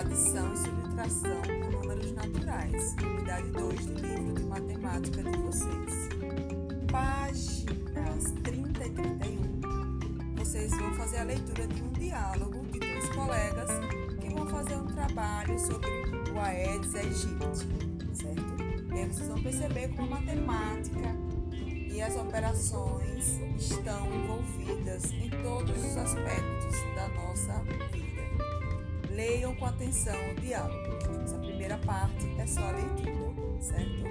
adição e subtração com números naturais. Unidade 2 do livro de matemática de vocês. Páginas 30 e 31. Vocês vão fazer a leitura de um diálogo de dois colegas que vão fazer um trabalho sobre o Aedes aegypti, certo? E aí vocês vão perceber como a matemática e as operações estão envolvidas em todos os aspectos da nossa. Leiam com atenção o diálogo. Essa primeira parte é só a leitura, certo?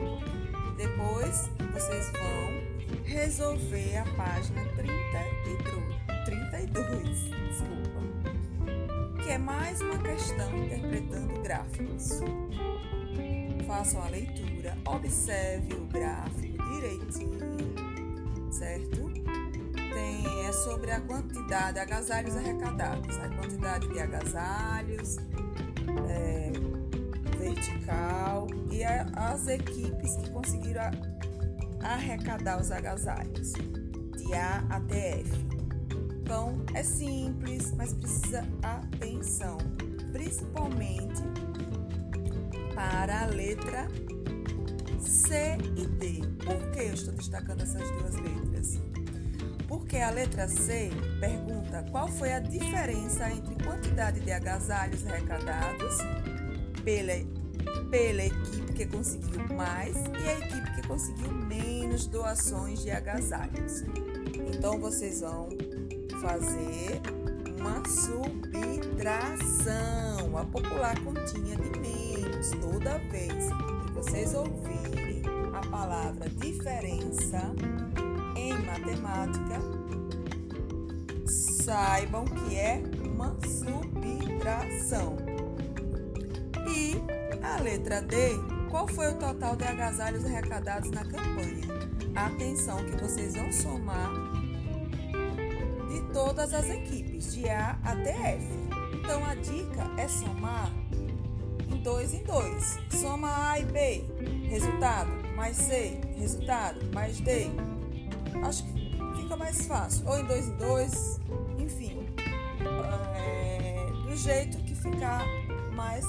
Depois vocês vão resolver a página 32, 32 desculpa, que é mais uma questão interpretando gráficos. Façam a leitura, observe o gráfico direitinho, certo? Sobre a quantidade de agasalhos arrecadados, a quantidade de agasalhos, é, vertical e a, as equipes que conseguiram arrecadar os agasalhos, de A até F. Então, é simples, mas precisa atenção, principalmente para a letra C e D. Por que eu estou destacando essas duas letras? Porque a letra C pergunta qual foi a diferença entre quantidade de agasalhos arrecadados pela, pela equipe que conseguiu mais e a equipe que conseguiu menos doações de agasalhos. Então vocês vão fazer uma subtração, a popular continha de menos toda vez que vocês ouvirem a palavra diferença em matemática, saibam que é uma subtração. E a letra D, qual foi o total de agasalhos arrecadados na campanha? Atenção que vocês vão somar de todas as equipes, de A até F. Então a dica é somar em dois em dois. Soma A e B, resultado, mais C, resultado, mais D. Acho que fica mais fácil. Ou em dois em dois, enfim. É, do jeito que ficar mais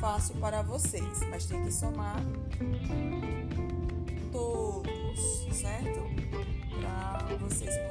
fácil para vocês. Mas tem que somar todos, certo? Para vocês